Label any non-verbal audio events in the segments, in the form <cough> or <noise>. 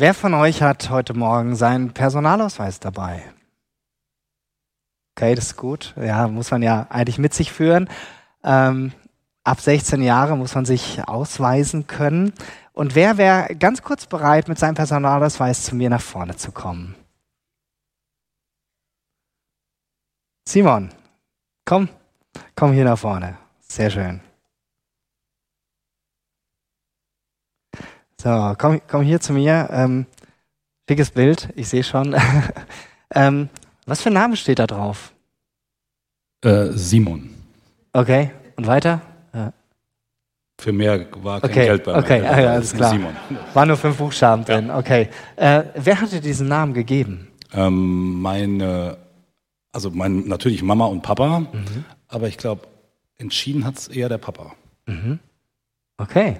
Wer von euch hat heute Morgen seinen Personalausweis dabei? Okay, das ist gut. Ja, muss man ja eigentlich mit sich führen. Ähm, ab 16 Jahre muss man sich ausweisen können. Und wer wäre ganz kurz bereit, mit seinem Personalausweis zu mir nach vorne zu kommen? Simon, komm, komm hier nach vorne. Sehr schön. So, komm, komm hier zu mir. Ähm, schickes Bild, ich sehe schon. <laughs> ähm, was für ein Name steht da drauf? Äh, Simon. Okay, und weiter? Ja. Für mehr war kein okay. Geld bei Okay, mir. ah, ja, alles klar. Simon. War nur fünf Buchstaben drin, okay. Äh, wer hat dir diesen Namen gegeben? Ähm, meine, also mein, natürlich Mama und Papa, Mhm. aber ich glaube, entschieden hat es eher der Papa Okay,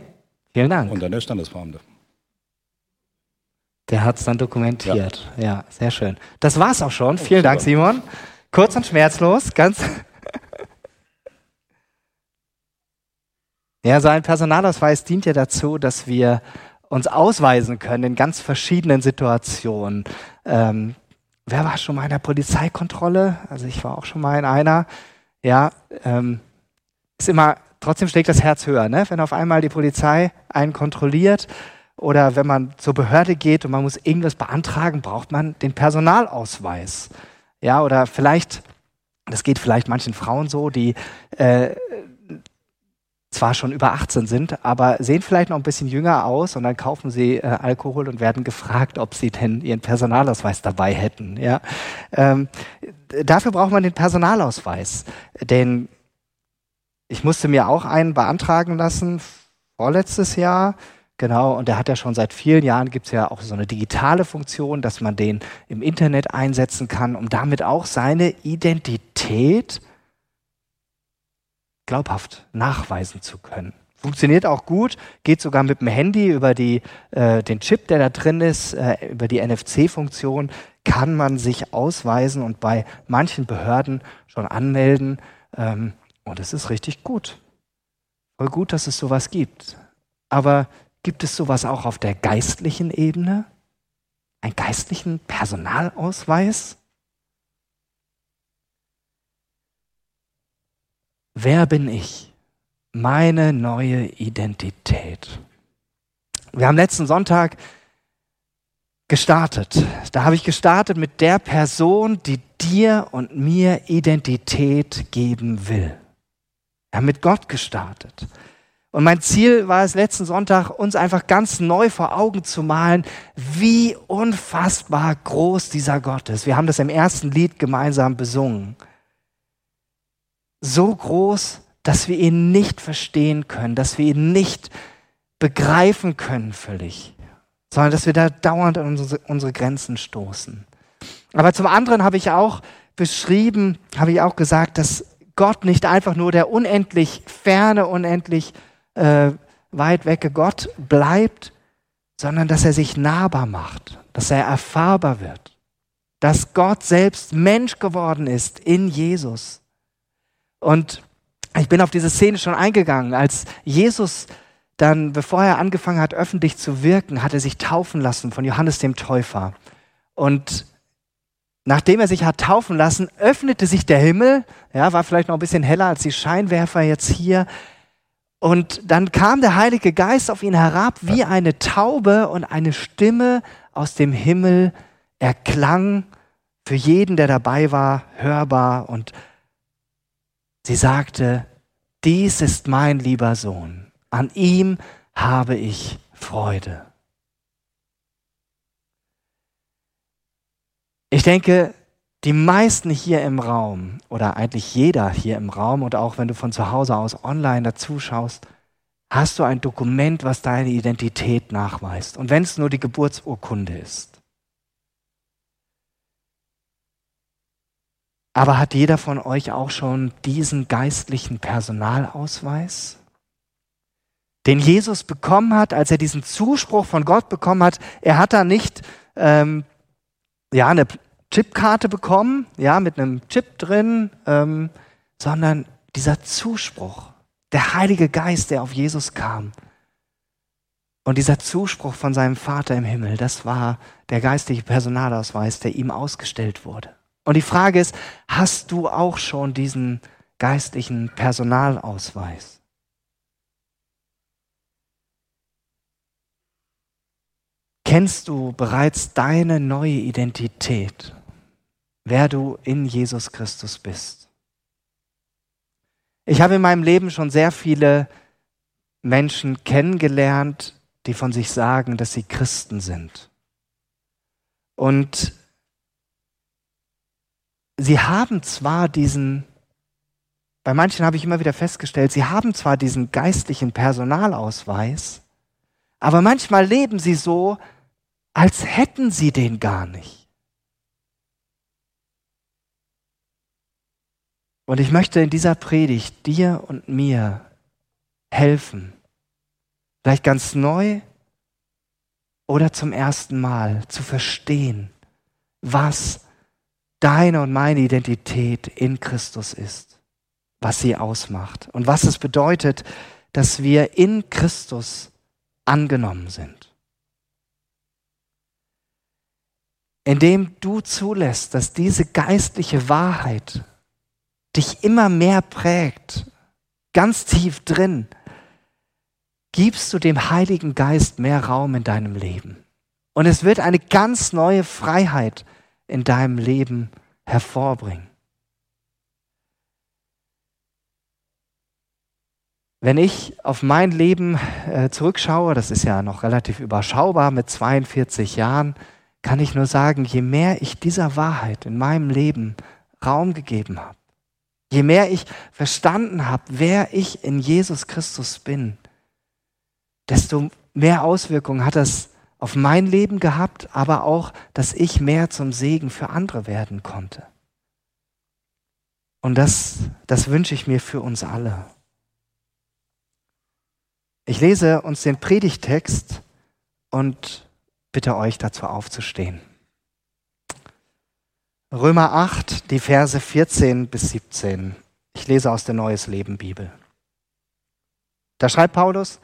vielen Dank. und dann der Standesbeamte. Der hat es dann dokumentiert. Ja. sehr schön. Das war's auch schon. Vielen Dank, super. Simon. Kurz und schmerzlos, ganz. ja, so ein Personalausweis dient ja dazu, dass wir uns ausweisen können in ganz verschiedenen Situationen. Ähm, wer war schon mal in der Polizeikontrolle? Also ich war auch schon mal in einer. Ja, ähm, ist immer, trotzdem schlägt das Herz höher, ne? wenn auf einmal die Polizei einen kontrolliert oder wenn man zur Behörde geht und man muss irgendwas beantragen, braucht man den Personalausweis. Ja, oder vielleicht, das geht vielleicht manchen Frauen so, die äh, zwar schon über 18 sind, aber sehen vielleicht noch ein bisschen jünger aus und dann kaufen sie äh, Alkohol und werden gefragt, ob sie denn ihren Personalausweis dabei hätten. Ja? Ähm, dafür braucht man den Personalausweis, denn ich musste mir auch einen beantragen lassen, vorletztes Jahr. Genau, und der hat ja schon seit vielen Jahren, gibt es ja auch so eine digitale Funktion, dass man den im Internet einsetzen kann, um damit auch seine Identität glaubhaft nachweisen zu können. Funktioniert auch gut, geht sogar mit dem Handy über die, äh, den Chip, der da drin ist, äh, über die NFC-Funktion, kann man sich ausweisen und bei manchen Behörden schon anmelden. Ähm, und es ist richtig gut. Voll gut, dass es sowas gibt. Aber gibt es sowas auch auf der geistlichen Ebene? Einen geistlichen Personalausweis? Wer bin ich? Meine neue Identität. Wir haben letzten Sonntag gestartet. Da habe ich gestartet mit der Person, die dir und mir Identität geben will. Wir haben mit Gott gestartet. Und mein Ziel war es letzten Sonntag, uns einfach ganz neu vor Augen zu malen, wie unfassbar groß dieser Gott ist. Wir haben das im ersten Lied gemeinsam besungen. So groß, dass wir ihn nicht verstehen können, dass wir ihn nicht begreifen können völlig, sondern dass wir da dauernd an unsere, unsere Grenzen stoßen. Aber zum anderen habe ich auch beschrieben, habe ich auch gesagt, dass Gott nicht einfach nur der unendlich ferne, unendlich äh, weit wecke Gott bleibt, sondern dass er sich nahbar macht, dass er erfahrbar wird, dass Gott selbst Mensch geworden ist in Jesus. Und ich bin auf diese Szene schon eingegangen, als Jesus dann, bevor er angefangen hat, öffentlich zu wirken, hat er sich taufen lassen von Johannes dem Täufer. Und nachdem er sich hat taufen lassen, öffnete sich der Himmel, ja, war vielleicht noch ein bisschen heller als die Scheinwerfer jetzt hier. Und dann kam der Heilige Geist auf ihn herab wie eine Taube und eine Stimme aus dem Himmel erklang für jeden, der dabei war, hörbar. Und sie sagte, dies ist mein lieber Sohn, an ihm habe ich Freude. Ich denke, die meisten hier im Raum oder eigentlich jeder hier im Raum und auch wenn du von zu Hause aus online dazu schaust, hast du ein Dokument, was deine Identität nachweist. Und wenn es nur die Geburtsurkunde ist. Aber hat jeder von euch auch schon diesen geistlichen Personalausweis? Den Jesus bekommen hat, als er diesen Zuspruch von Gott bekommen hat. Er hat da nicht ähm, ja, eine Chipkarte bekommen, ja, mit einem Chip drin, ähm, sondern dieser Zuspruch, der Heilige Geist, der auf Jesus kam. Und dieser Zuspruch von seinem Vater im Himmel, das war der geistliche Personalausweis, der ihm ausgestellt wurde. Und die Frage ist, hast du auch schon diesen geistlichen Personalausweis? Kennst du bereits deine neue Identität, wer du in Jesus Christus bist? Ich habe in meinem Leben schon sehr viele Menschen kennengelernt, die von sich sagen, dass sie Christen sind. Und sie haben zwar diesen, bei manchen habe ich immer wieder festgestellt, sie haben zwar diesen geistlichen Personalausweis, aber manchmal leben sie so, als hätten sie den gar nicht. Und ich möchte in dieser Predigt dir und mir helfen, vielleicht ganz neu oder zum ersten Mal zu verstehen, was deine und meine Identität in Christus ist, was sie ausmacht und was es bedeutet, dass wir in Christus angenommen sind. Indem du zulässt, dass diese geistliche Wahrheit dich immer mehr prägt, ganz tief drin, gibst du dem Heiligen Geist mehr Raum in deinem Leben. Und es wird eine ganz neue Freiheit in deinem Leben hervorbringen. Wenn ich auf mein Leben äh, zurückschaue, das ist ja noch relativ überschaubar mit 42 Jahren, kann ich nur sagen, je mehr ich dieser Wahrheit in meinem Leben Raum gegeben habe, je mehr ich verstanden habe, wer ich in Jesus Christus bin, desto mehr Auswirkungen hat das auf mein Leben gehabt, aber auch, dass ich mehr zum Segen für andere werden konnte. Und das, das wünsche ich mir für uns alle. Ich lese uns den Predigtext und bitte euch dazu aufzustehen. Römer 8, die Verse 14 bis 17. Ich lese aus der Neues Leben Bibel. Da schreibt Paulus,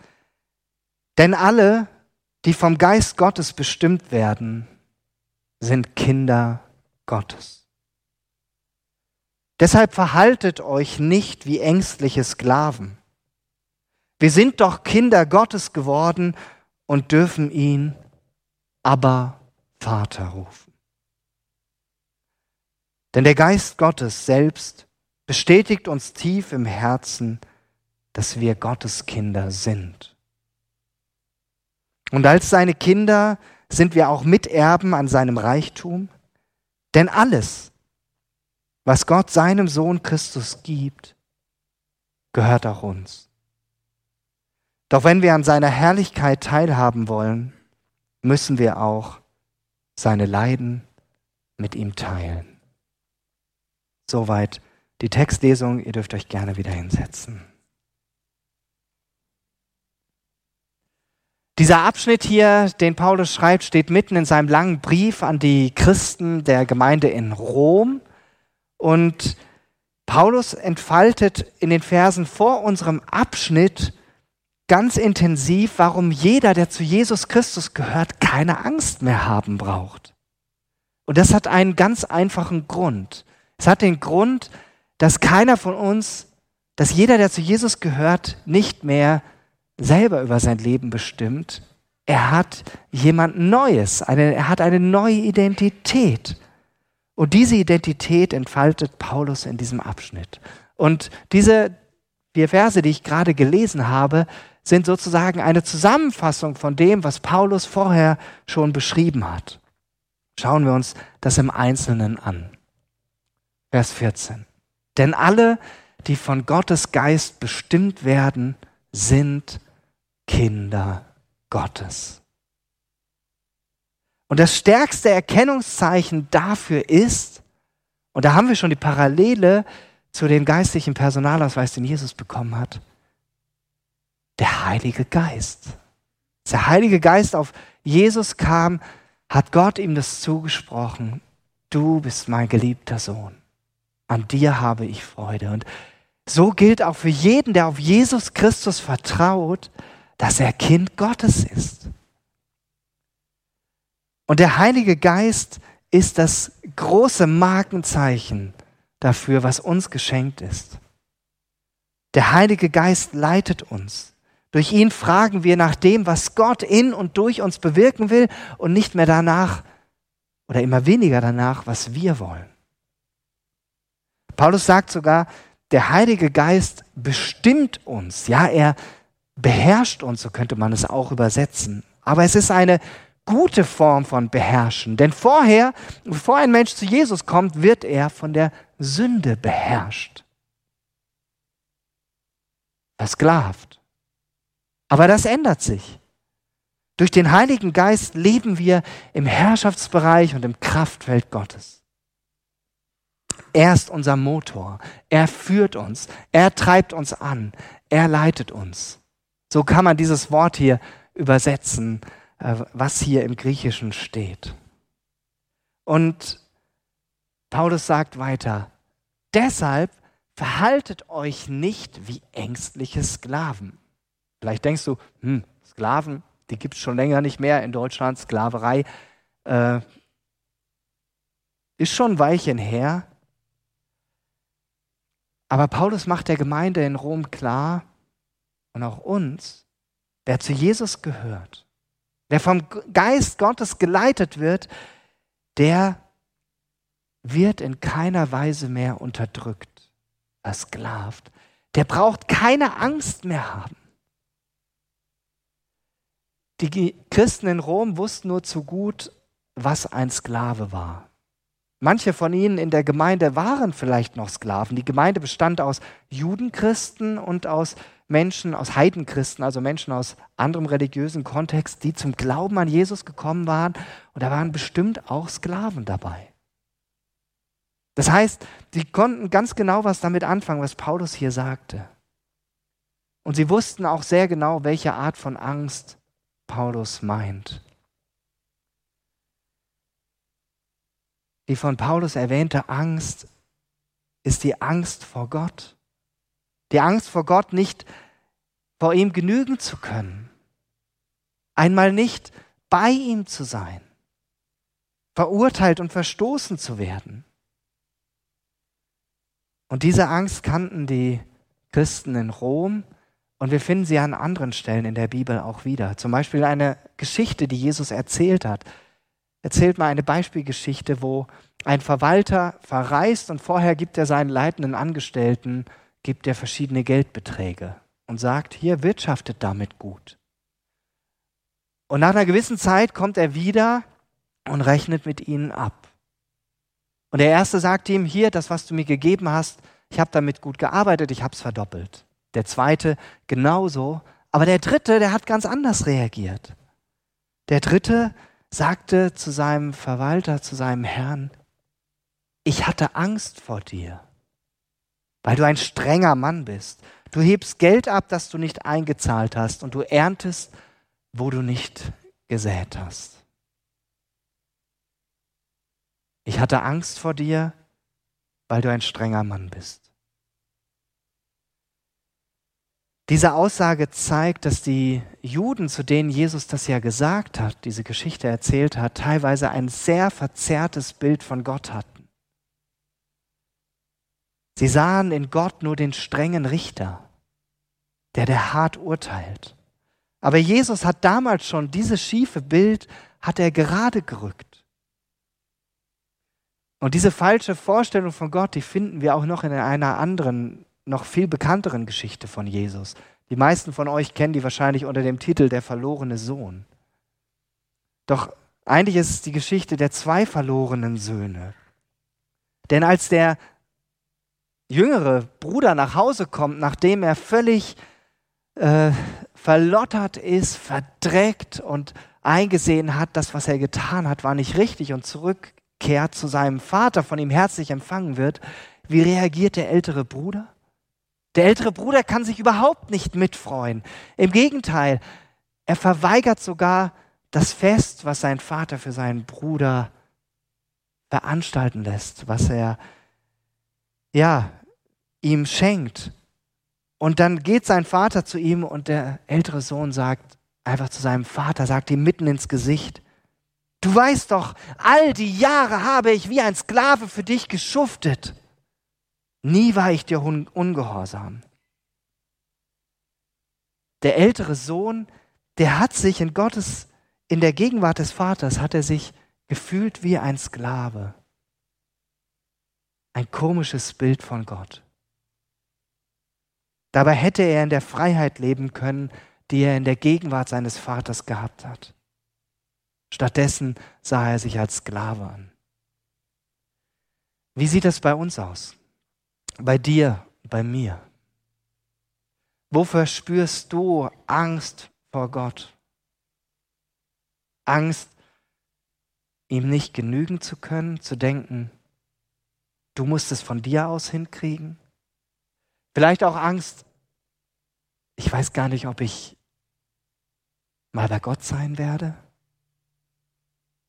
denn alle, die vom Geist Gottes bestimmt werden, sind Kinder Gottes. Deshalb verhaltet euch nicht wie ängstliche Sklaven. Wir sind doch Kinder Gottes geworden und dürfen ihn aber Vater rufen. Denn der Geist Gottes selbst bestätigt uns tief im Herzen, dass wir Gottes Kinder sind. Und als seine Kinder sind wir auch Miterben an seinem Reichtum. Denn alles, was Gott seinem Sohn Christus gibt, gehört auch uns. Doch wenn wir an seiner Herrlichkeit teilhaben wollen, müssen wir auch seine Leiden mit ihm teilen. Soweit die Textlesung. Ihr dürft euch gerne wieder hinsetzen. Dieser Abschnitt hier, den Paulus schreibt, steht mitten in seinem langen Brief an die Christen der Gemeinde in Rom. Und Paulus entfaltet in den Versen vor unserem Abschnitt ganz intensiv, warum jeder, der zu Jesus Christus gehört, keine Angst mehr haben braucht. Und das hat einen ganz einfachen Grund. Es hat den Grund, dass keiner von uns, dass jeder, der zu Jesus gehört, nicht mehr selber über sein Leben bestimmt. Er hat jemand Neues, eine, er hat eine neue Identität. Und diese Identität entfaltet Paulus in diesem Abschnitt. Und diese vier Verse, die ich gerade gelesen habe, sind sozusagen eine Zusammenfassung von dem, was Paulus vorher schon beschrieben hat. Schauen wir uns das im Einzelnen an. Vers 14. Denn alle, die von Gottes Geist bestimmt werden, sind Kinder Gottes. Und das stärkste Erkennungszeichen dafür ist, und da haben wir schon die Parallele zu dem geistlichen Personalausweis, den Jesus bekommen hat, der Heilige Geist. Als der Heilige Geist auf Jesus kam, hat Gott ihm das zugesprochen. Du bist mein geliebter Sohn. An dir habe ich Freude. Und so gilt auch für jeden, der auf Jesus Christus vertraut, dass er Kind Gottes ist. Und der Heilige Geist ist das große Markenzeichen dafür, was uns geschenkt ist. Der Heilige Geist leitet uns. Durch ihn fragen wir nach dem, was Gott in und durch uns bewirken will und nicht mehr danach oder immer weniger danach, was wir wollen. Paulus sagt sogar, der Heilige Geist bestimmt uns. Ja, er beherrscht uns, so könnte man es auch übersetzen. Aber es ist eine gute Form von beherrschen. Denn vorher, bevor ein Mensch zu Jesus kommt, wird er von der Sünde beherrscht. Versklavt. Aber das ändert sich. Durch den Heiligen Geist leben wir im Herrschaftsbereich und im Kraftfeld Gottes. Er ist unser Motor. Er führt uns. Er treibt uns an. Er leitet uns. So kann man dieses Wort hier übersetzen, äh, was hier im Griechischen steht. Und Paulus sagt weiter, deshalb verhaltet euch nicht wie ängstliche Sklaven. Vielleicht denkst du, hm, Sklaven, die gibt es schon länger nicht mehr in Deutschland, Sklaverei äh, ist schon ein Weilchen her. Aber Paulus macht der Gemeinde in Rom klar und auch uns, wer zu Jesus gehört, wer vom Geist Gottes geleitet wird, der wird in keiner Weise mehr unterdrückt, versklavt. Der braucht keine Angst mehr haben. Die Christen in Rom wussten nur zu gut, was ein Sklave war. Manche von ihnen in der Gemeinde waren vielleicht noch Sklaven. Die Gemeinde bestand aus Judenchristen und aus Menschen, aus Heidenchristen, also Menschen aus anderem religiösen Kontext, die zum Glauben an Jesus gekommen waren. Und da waren bestimmt auch Sklaven dabei. Das heißt, sie konnten ganz genau was damit anfangen, was Paulus hier sagte. Und sie wussten auch sehr genau, welche Art von Angst Paulus meint. Die von Paulus erwähnte Angst ist die Angst vor Gott. Die Angst vor Gott, nicht vor ihm genügen zu können. Einmal nicht bei ihm zu sein. Verurteilt und verstoßen zu werden. Und diese Angst kannten die Christen in Rom und wir finden sie an anderen Stellen in der Bibel auch wieder. Zum Beispiel eine Geschichte, die Jesus erzählt hat erzählt mal eine Beispielgeschichte, wo ein Verwalter verreist und vorher gibt er seinen leitenden Angestellten, gibt er verschiedene Geldbeträge und sagt, hier wirtschaftet damit gut. Und nach einer gewissen Zeit kommt er wieder und rechnet mit ihnen ab. Und der erste sagt ihm, hier, das, was du mir gegeben hast, ich habe damit gut gearbeitet, ich habe es verdoppelt. Der zweite genauso. Aber der dritte, der hat ganz anders reagiert. Der dritte sagte zu seinem Verwalter, zu seinem Herrn, ich hatte Angst vor dir, weil du ein strenger Mann bist. Du hebst Geld ab, das du nicht eingezahlt hast, und du erntest, wo du nicht gesät hast. Ich hatte Angst vor dir, weil du ein strenger Mann bist. Diese Aussage zeigt, dass die Juden, zu denen Jesus das ja gesagt hat, diese Geschichte erzählt hat, teilweise ein sehr verzerrtes Bild von Gott hatten. Sie sahen in Gott nur den strengen Richter, der der hart urteilt. Aber Jesus hat damals schon dieses schiefe Bild, hat er gerade gerückt. Und diese falsche Vorstellung von Gott, die finden wir auch noch in einer anderen noch viel bekannteren Geschichte von Jesus. Die meisten von euch kennen die wahrscheinlich unter dem Titel Der verlorene Sohn. Doch eigentlich ist es die Geschichte der zwei verlorenen Söhne. Denn als der jüngere Bruder nach Hause kommt, nachdem er völlig äh, verlottert ist, verdreckt und eingesehen hat, das, was er getan hat, war nicht richtig und zurückkehrt zu seinem Vater, von ihm herzlich empfangen wird, wie reagiert der ältere Bruder? Der ältere Bruder kann sich überhaupt nicht mitfreuen. Im Gegenteil, er verweigert sogar das Fest, was sein Vater für seinen Bruder veranstalten lässt, was er ja ihm schenkt. Und dann geht sein Vater zu ihm und der ältere Sohn sagt einfach zu seinem Vater, sagt ihm mitten ins Gesicht, du weißt doch, all die Jahre habe ich wie ein Sklave für dich geschuftet. Nie war ich dir ungehorsam. Der ältere Sohn, der hat sich in Gottes, in der Gegenwart des Vaters, hat er sich gefühlt wie ein Sklave. Ein komisches Bild von Gott. Dabei hätte er in der Freiheit leben können, die er in der Gegenwart seines Vaters gehabt hat. Stattdessen sah er sich als Sklave an. Wie sieht das bei uns aus? Bei dir, bei mir? Wofür spürst du Angst vor Gott? Angst, ihm nicht genügen zu können, zu denken, du musst es von dir aus hinkriegen? Vielleicht auch Angst, ich weiß gar nicht, ob ich mal bei Gott sein werde?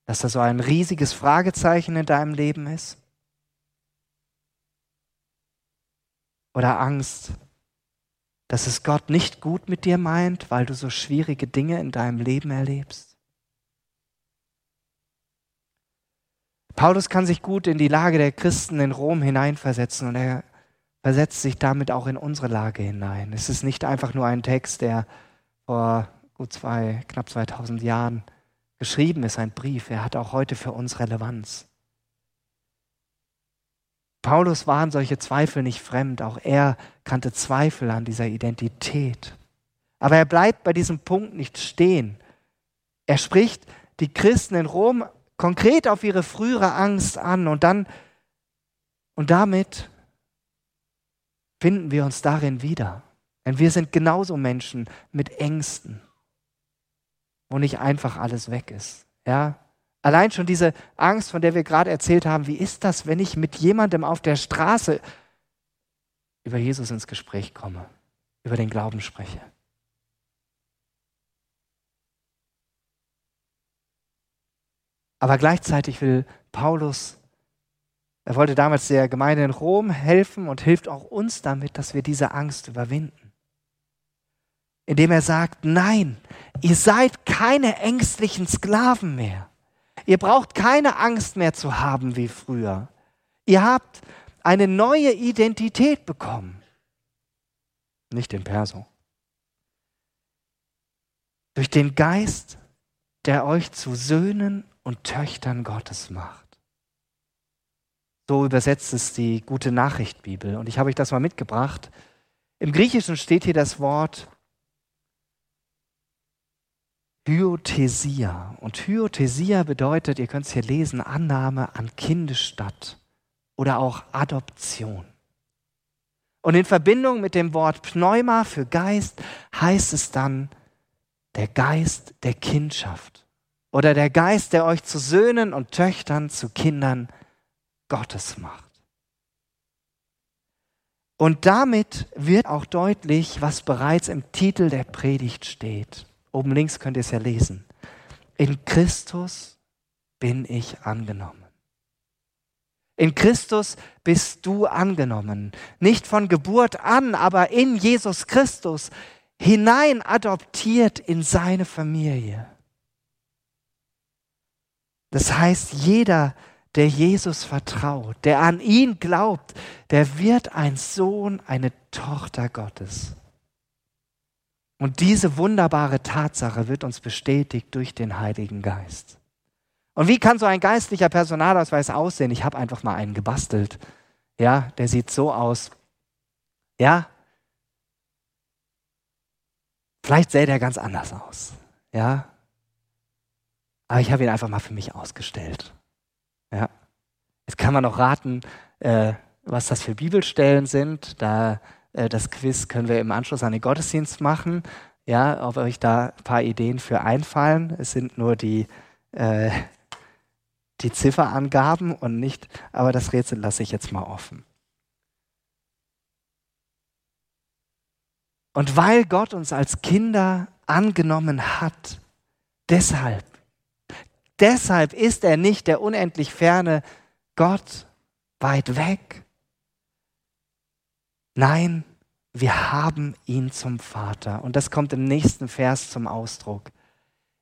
Dass da so ein riesiges Fragezeichen in deinem Leben ist? Oder Angst, dass es Gott nicht gut mit dir meint, weil du so schwierige Dinge in deinem Leben erlebst? Paulus kann sich gut in die Lage der Christen in Rom hineinversetzen und er versetzt sich damit auch in unsere Lage hinein. Es ist nicht einfach nur ein Text, der vor gut zwei, knapp 2000 Jahren geschrieben ist, ein Brief. Er hat auch heute für uns Relevanz. Paulus waren solche Zweifel nicht fremd. Auch er kannte Zweifel an dieser Identität. Aber er bleibt bei diesem Punkt nicht stehen. Er spricht die Christen in Rom konkret auf ihre frühere Angst an und dann und damit finden wir uns darin wieder. Denn wir sind genauso Menschen mit Ängsten, wo nicht einfach alles weg ist. Ja? Allein schon diese Angst, von der wir gerade erzählt haben, wie ist das, wenn ich mit jemandem auf der Straße über Jesus ins Gespräch komme, über den Glauben spreche? Aber gleichzeitig will Paulus, er wollte damals der Gemeinde in Rom helfen und hilft auch uns damit, dass wir diese Angst überwinden. Indem er sagt, nein, ihr seid keine ängstlichen Sklaven mehr. Ihr braucht keine Angst mehr zu haben wie früher. Ihr habt eine neue Identität bekommen. Nicht den Perso. Durch den Geist, der euch zu Söhnen und Töchtern Gottes macht. So übersetzt es die Gute Nachricht Bibel. Und ich habe euch das mal mitgebracht. Im Griechischen steht hier das Wort Hyothesia. Und Hyothesia bedeutet, ihr könnt es hier lesen, Annahme an Kindesstatt oder auch Adoption. Und in Verbindung mit dem Wort Pneuma für Geist heißt es dann der Geist der Kindschaft oder der Geist, der euch zu Söhnen und Töchtern, zu Kindern Gottes macht. Und damit wird auch deutlich, was bereits im Titel der Predigt steht. Oben links könnt ihr es ja lesen. In Christus bin ich angenommen. In Christus bist du angenommen. Nicht von Geburt an, aber in Jesus Christus hinein adoptiert in seine Familie. Das heißt, jeder, der Jesus vertraut, der an ihn glaubt, der wird ein Sohn, eine Tochter Gottes. Und diese wunderbare Tatsache wird uns bestätigt durch den Heiligen Geist. Und wie kann so ein geistlicher Personalausweis aussehen? Ich habe einfach mal einen gebastelt. Ja, der sieht so aus. Ja, vielleicht sähe der ganz anders aus. Ja, aber ich habe ihn einfach mal für mich ausgestellt. Ja. Jetzt kann man noch raten, äh, was das für Bibelstellen sind. Da, das Quiz können wir im Anschluss an den Gottesdienst machen. Ja, ob euch da ein paar Ideen für einfallen. Es sind nur die, äh, die Zifferangaben und nicht, aber das Rätsel lasse ich jetzt mal offen. Und weil Gott uns als Kinder angenommen hat, deshalb Deshalb ist er nicht der unendlich ferne Gott weit weg. Nein, wir haben ihn zum Vater. Und das kommt im nächsten Vers zum Ausdruck.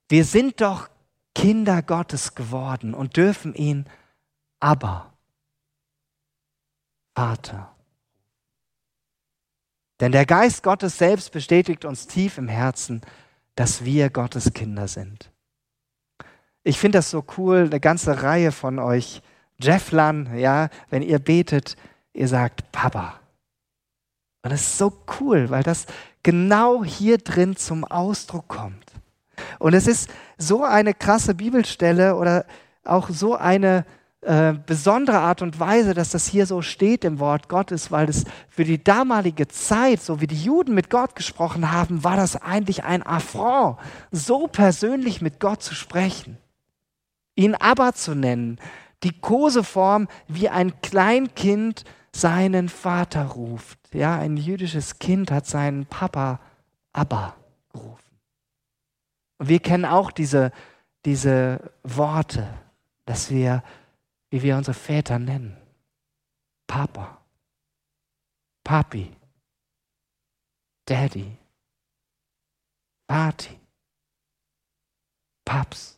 Wir sind doch Kinder Gottes geworden und dürfen ihn aber Vater. Denn der Geist Gottes selbst bestätigt uns tief im Herzen, dass wir Gottes Kinder sind. Ich finde das so cool, eine ganze Reihe von euch, Jefflan, ja, wenn ihr betet, ihr sagt Papa. Und das ist so cool, weil das genau hier drin zum Ausdruck kommt. Und es ist so eine krasse Bibelstelle oder auch so eine äh, besondere Art und Weise, dass das hier so steht im Wort Gottes, weil es für die damalige Zeit, so wie die Juden mit Gott gesprochen haben, war das eigentlich ein Affront, so persönlich mit Gott zu sprechen. Ihn Abba zu nennen, die Koseform, wie ein Kleinkind seinen Vater ruft. Ja, ein jüdisches Kind hat seinen Papa Abba gerufen. Und wir kennen auch diese, diese Worte, dass wir wie wir unsere Väter nennen. Papa, Papi, Daddy, Party, Paps.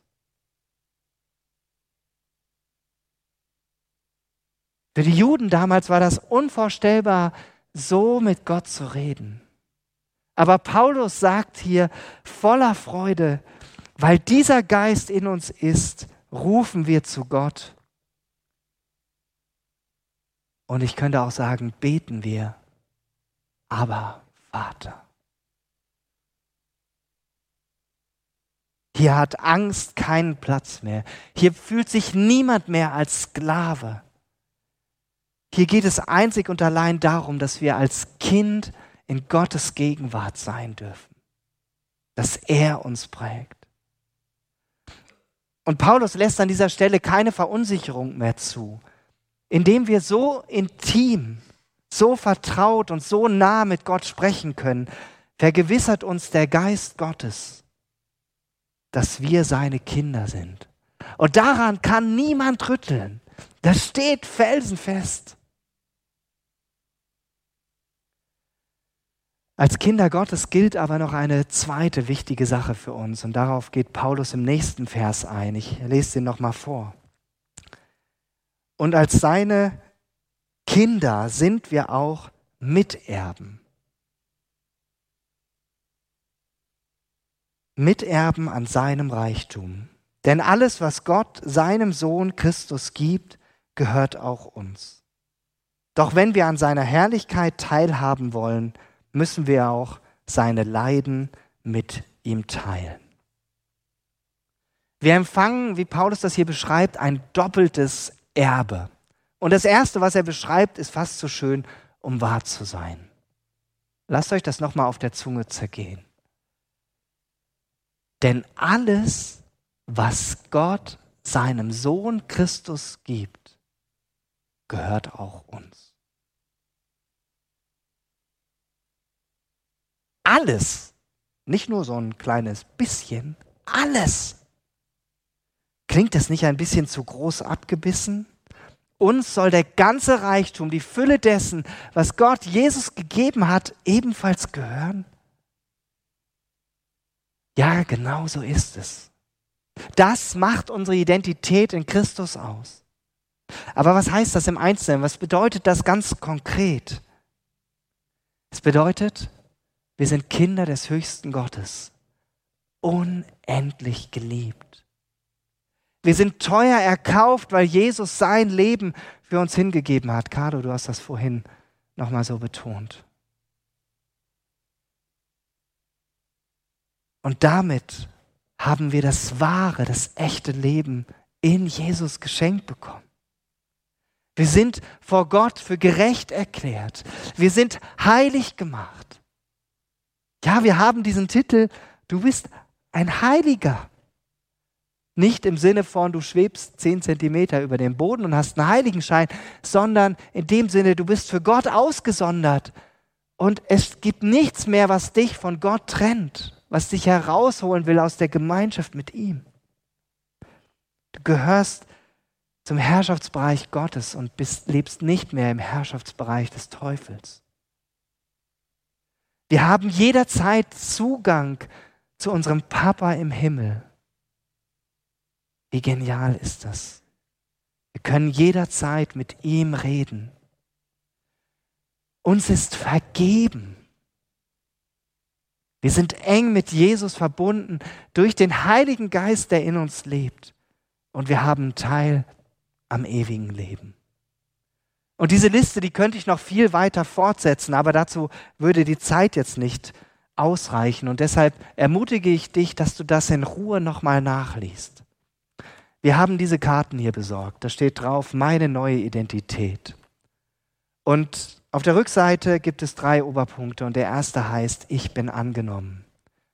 Für die Juden damals war das unvorstellbar, so mit Gott zu reden. Aber Paulus sagt hier voller Freude, weil dieser Geist in uns ist, rufen wir zu Gott und ich könnte auch sagen, beten wir, aber Vater. Hier hat Angst keinen Platz mehr. Hier fühlt sich niemand mehr als Sklave. Hier geht es einzig und allein darum, dass wir als Kind in Gottes Gegenwart sein dürfen, dass er uns prägt. Und Paulus lässt an dieser Stelle keine Verunsicherung mehr zu indem wir so intim, so vertraut und so nah mit Gott sprechen können, vergewissert uns der Geist Gottes, dass wir seine Kinder sind. Und daran kann niemand rütteln. Das steht felsenfest. Als Kinder Gottes gilt aber noch eine zweite wichtige Sache für uns und darauf geht Paulus im nächsten Vers ein. Ich lese den nochmal vor. Und als seine Kinder sind wir auch Miterben. Miterben an seinem Reichtum. Denn alles, was Gott seinem Sohn Christus gibt, gehört auch uns. Doch wenn wir an seiner Herrlichkeit teilhaben wollen, müssen wir auch seine Leiden mit ihm teilen. Wir empfangen, wie Paulus das hier beschreibt, ein doppeltes Erbe. Und das Erste, was er beschreibt, ist fast so schön, um wahr zu sein. Lasst euch das nochmal auf der Zunge zergehen. Denn alles, was Gott seinem Sohn Christus gibt, gehört auch uns. Alles, nicht nur so ein kleines bisschen, alles. Klingt das nicht ein bisschen zu groß abgebissen? Uns soll der ganze Reichtum, die Fülle dessen, was Gott Jesus gegeben hat, ebenfalls gehören? Ja, genau so ist es. Das macht unsere Identität in Christus aus. Aber was heißt das im Einzelnen? Was bedeutet das ganz konkret? Es bedeutet, wir sind Kinder des höchsten Gottes, unendlich geliebt. Wir sind teuer erkauft, weil Jesus sein Leben für uns hingegeben hat. Carlo, du hast das vorhin nochmal so betont. Und damit haben wir das wahre, das echte Leben in Jesus geschenkt bekommen. Wir sind vor Gott für gerecht erklärt. Wir sind heilig gemacht. Ja, wir haben diesen Titel, du bist ein Heiliger. Nicht im Sinne von, du schwebst zehn Zentimeter über dem Boden und hast einen Heiligenschein, sondern in dem Sinne, du bist für Gott ausgesondert. Und es gibt nichts mehr, was dich von Gott trennt, was dich herausholen will aus der Gemeinschaft mit ihm. Du gehörst zum Herrschaftsbereich Gottes und bist, lebst nicht mehr im Herrschaftsbereich des Teufels. Wir haben jederzeit Zugang zu unserem Papa im Himmel. Wie genial ist das? Wir können jederzeit mit ihm reden. Uns ist vergeben. Wir sind eng mit Jesus verbunden durch den Heiligen Geist, der in uns lebt. Und wir haben Teil am ewigen Leben. Und diese Liste, die könnte ich noch viel weiter fortsetzen, aber dazu würde die Zeit jetzt nicht ausreichen. Und deshalb ermutige ich dich, dass du das in Ruhe nochmal nachliest. Wir haben diese Karten hier besorgt. Da steht drauf, meine neue Identität. Und auf der Rückseite gibt es drei Oberpunkte und der erste heißt, ich bin angenommen.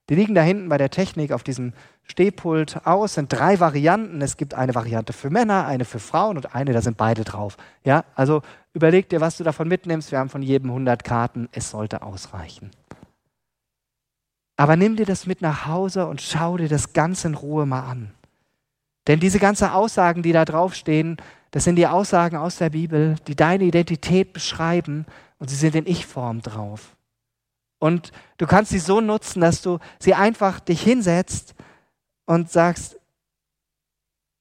Die liegen da hinten bei der Technik auf diesem Stehpult aus, sind drei Varianten. Es gibt eine Variante für Männer, eine für Frauen und eine, da sind beide drauf. Ja, also überleg dir, was du davon mitnimmst. Wir haben von jedem 100 Karten, es sollte ausreichen. Aber nimm dir das mit nach Hause und schau dir das ganz in Ruhe mal an. Denn diese ganzen Aussagen, die da draufstehen, das sind die Aussagen aus der Bibel, die deine Identität beschreiben und sie sind in Ich-Form drauf. Und du kannst sie so nutzen, dass du sie einfach dich hinsetzt und sagst,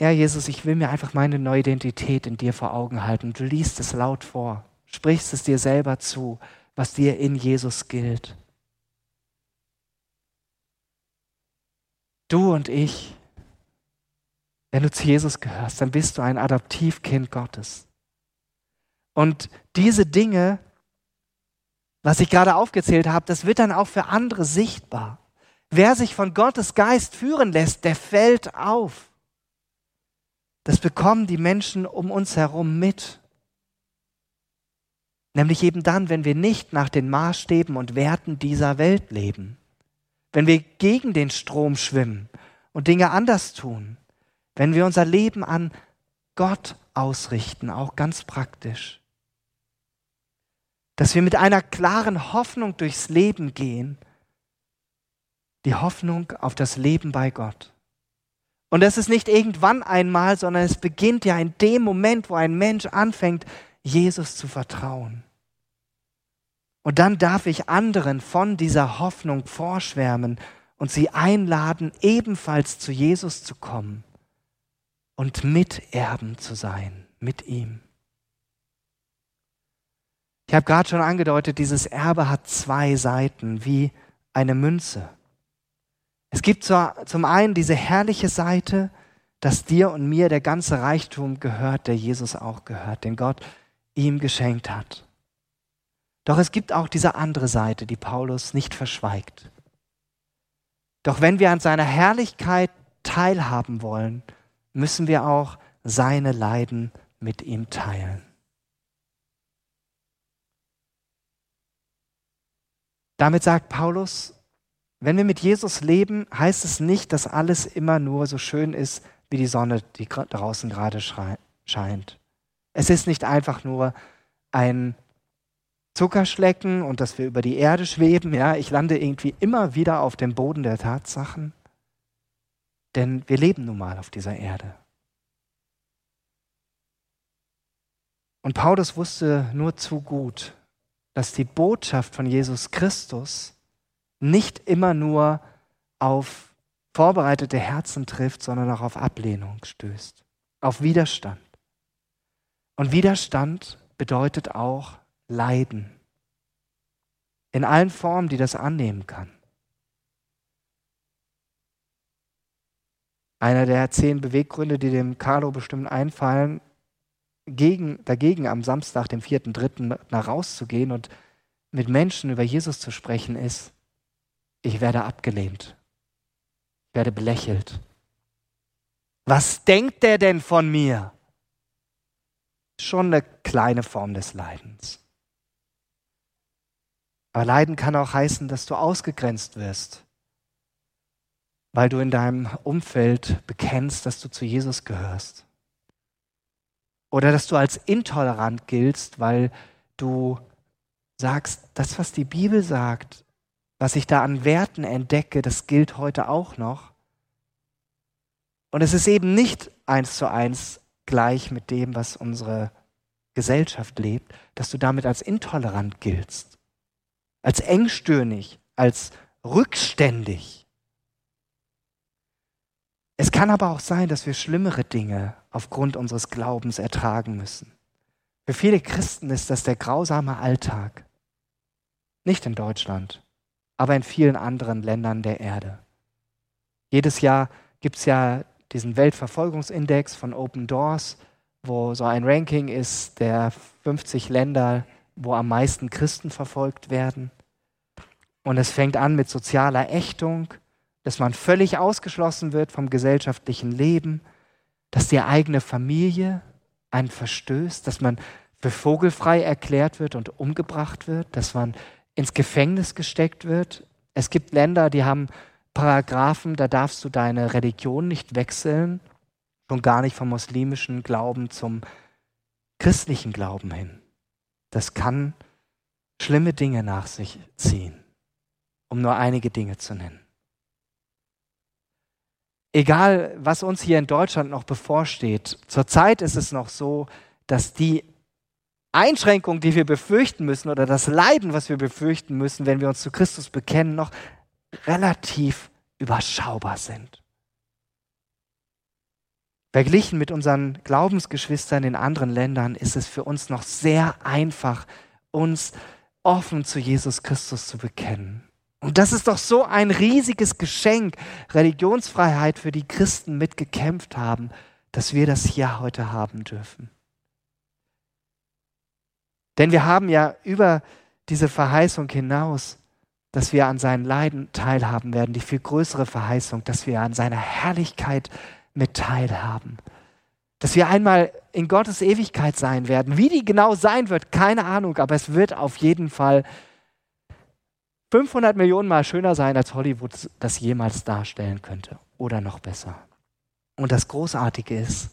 ja Jesus, ich will mir einfach meine neue Identität in dir vor Augen halten. Du liest es laut vor, sprichst es dir selber zu, was dir in Jesus gilt. Du und ich, wenn du zu Jesus gehörst, dann bist du ein Adoptivkind Gottes. Und diese Dinge, was ich gerade aufgezählt habe, das wird dann auch für andere sichtbar. Wer sich von Gottes Geist führen lässt, der fällt auf. Das bekommen die Menschen um uns herum mit. Nämlich eben dann, wenn wir nicht nach den Maßstäben und Werten dieser Welt leben. Wenn wir gegen den Strom schwimmen und Dinge anders tun wenn wir unser Leben an Gott ausrichten, auch ganz praktisch. Dass wir mit einer klaren Hoffnung durchs Leben gehen, die Hoffnung auf das Leben bei Gott. Und das ist nicht irgendwann einmal, sondern es beginnt ja in dem Moment, wo ein Mensch anfängt, Jesus zu vertrauen. Und dann darf ich anderen von dieser Hoffnung vorschwärmen und sie einladen, ebenfalls zu Jesus zu kommen und Miterben zu sein mit ihm. Ich habe gerade schon angedeutet, dieses Erbe hat zwei Seiten wie eine Münze. Es gibt zum einen diese herrliche Seite, dass dir und mir der ganze Reichtum gehört, der Jesus auch gehört, den Gott ihm geschenkt hat. Doch es gibt auch diese andere Seite, die Paulus nicht verschweigt. Doch wenn wir an seiner Herrlichkeit teilhaben wollen, müssen wir auch seine Leiden mit ihm teilen. Damit sagt Paulus, wenn wir mit Jesus leben, heißt es nicht, dass alles immer nur so schön ist, wie die Sonne, die draußen gerade scheint. Es ist nicht einfach nur ein Zuckerschlecken und dass wir über die Erde schweben. Ja, ich lande irgendwie immer wieder auf dem Boden der Tatsachen. Denn wir leben nun mal auf dieser Erde. Und Paulus wusste nur zu gut, dass die Botschaft von Jesus Christus nicht immer nur auf vorbereitete Herzen trifft, sondern auch auf Ablehnung stößt, auf Widerstand. Und Widerstand bedeutet auch Leiden. In allen Formen, die das annehmen kann. Einer der zehn Beweggründe, die dem Carlo bestimmt einfallen, gegen, dagegen am Samstag, dem 4.3. nach rauszugehen und mit Menschen über Jesus zu sprechen, ist, ich werde abgelehnt. Ich werde belächelt. Was denkt der denn von mir? Schon eine kleine Form des Leidens. Aber Leiden kann auch heißen, dass du ausgegrenzt wirst, weil du in deinem Umfeld bekennst, dass du zu Jesus gehörst. Oder dass du als intolerant giltst, weil du sagst, das, was die Bibel sagt, was ich da an Werten entdecke, das gilt heute auch noch. Und es ist eben nicht eins zu eins gleich mit dem, was unsere Gesellschaft lebt, dass du damit als intolerant giltst. als engstirnig, als rückständig. Es kann aber auch sein, dass wir schlimmere Dinge aufgrund unseres Glaubens ertragen müssen. Für viele Christen ist das der grausame Alltag. Nicht in Deutschland, aber in vielen anderen Ländern der Erde. Jedes Jahr gibt es ja diesen Weltverfolgungsindex von Open Doors, wo so ein Ranking ist der 50 Länder, wo am meisten Christen verfolgt werden. Und es fängt an mit sozialer Ächtung, dass man völlig ausgeschlossen wird vom gesellschaftlichen Leben, dass die eigene Familie einen verstößt, dass man für vogelfrei erklärt wird und umgebracht wird, dass man ins Gefängnis gesteckt wird. Es gibt Länder, die haben Paragraphen, da darfst du deine Religion nicht wechseln, schon gar nicht vom muslimischen Glauben zum christlichen Glauben hin. Das kann schlimme Dinge nach sich ziehen, um nur einige Dinge zu nennen. Egal, was uns hier in Deutschland noch bevorsteht, zurzeit ist es noch so, dass die Einschränkungen, die wir befürchten müssen oder das Leiden, was wir befürchten müssen, wenn wir uns zu Christus bekennen, noch relativ überschaubar sind. Verglichen mit unseren Glaubensgeschwistern in anderen Ländern ist es für uns noch sehr einfach, uns offen zu Jesus Christus zu bekennen. Und das ist doch so ein riesiges Geschenk, Religionsfreiheit, für die Christen mitgekämpft haben, dass wir das hier heute haben dürfen. Denn wir haben ja über diese Verheißung hinaus, dass wir an seinen Leiden teilhaben werden, die viel größere Verheißung, dass wir an seiner Herrlichkeit mit teilhaben. Dass wir einmal in Gottes Ewigkeit sein werden. Wie die genau sein wird, keine Ahnung, aber es wird auf jeden Fall 500 Millionen Mal schöner sein, als Hollywood das jemals darstellen könnte. Oder noch besser. Und das Großartige ist,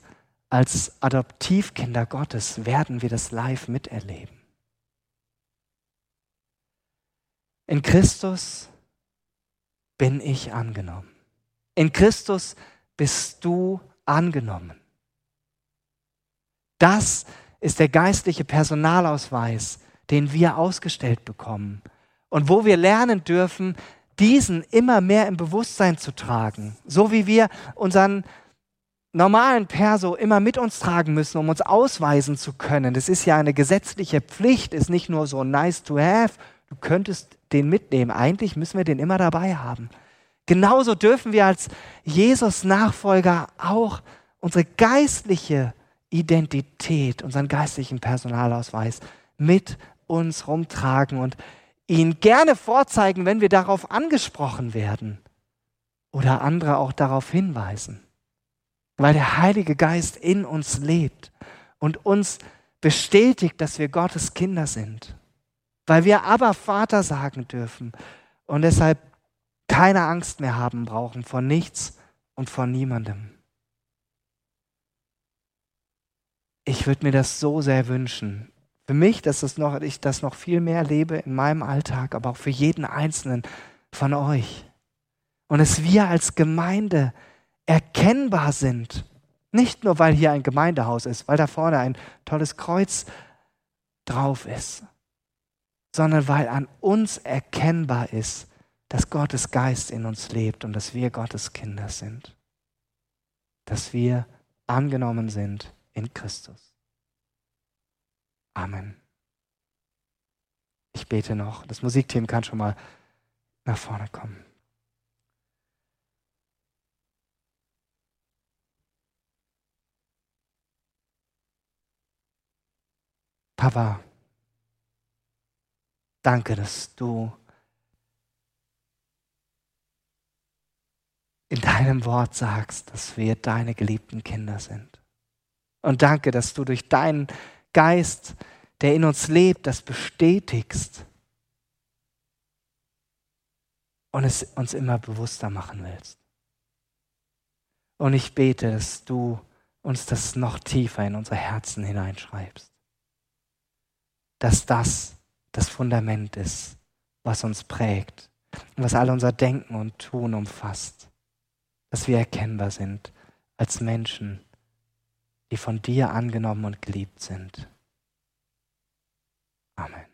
als Adoptivkinder Gottes werden wir das live miterleben. In Christus bin ich angenommen. In Christus bist du angenommen. Das ist der geistliche Personalausweis, den wir ausgestellt bekommen und wo wir lernen dürfen, diesen immer mehr im Bewusstsein zu tragen. So wie wir unseren normalen Perso immer mit uns tragen müssen, um uns ausweisen zu können. Das ist ja eine gesetzliche Pflicht, ist nicht nur so nice to have, du könntest den mitnehmen. Eigentlich müssen wir den immer dabei haben. Genauso dürfen wir als Jesus-Nachfolger auch unsere geistliche Identität, unseren geistlichen Personalausweis mit uns rumtragen und ihn gerne vorzeigen, wenn wir darauf angesprochen werden oder andere auch darauf hinweisen. Weil der Heilige Geist in uns lebt und uns bestätigt, dass wir Gottes Kinder sind weil wir aber Vater sagen dürfen und deshalb keine Angst mehr haben brauchen vor nichts und vor niemandem. Ich würde mir das so sehr wünschen. Für mich, dass das noch, ich das noch viel mehr lebe in meinem Alltag, aber auch für jeden Einzelnen von euch. Und dass wir als Gemeinde erkennbar sind. Nicht nur, weil hier ein Gemeindehaus ist, weil da vorne ein tolles Kreuz drauf ist, sondern weil an uns erkennbar ist, dass Gottes Geist in uns lebt und dass wir Gottes Kinder sind. Dass wir angenommen sind in Christus. Amen. Ich bete noch. Das Musikteam kann schon mal nach vorne kommen. Papa, Danke, dass du in deinem Wort sagst, dass wir deine geliebten Kinder sind. Und danke, dass du durch deinen Geist, der in uns lebt, das bestätigst und es uns immer bewusster machen willst. Und ich bete, dass du uns das noch tiefer in unsere Herzen hineinschreibst. Dass das das Fundament ist, was uns prägt und was all unser Denken und Tun umfasst, dass wir erkennbar sind als Menschen, die von dir angenommen und geliebt sind. Amen.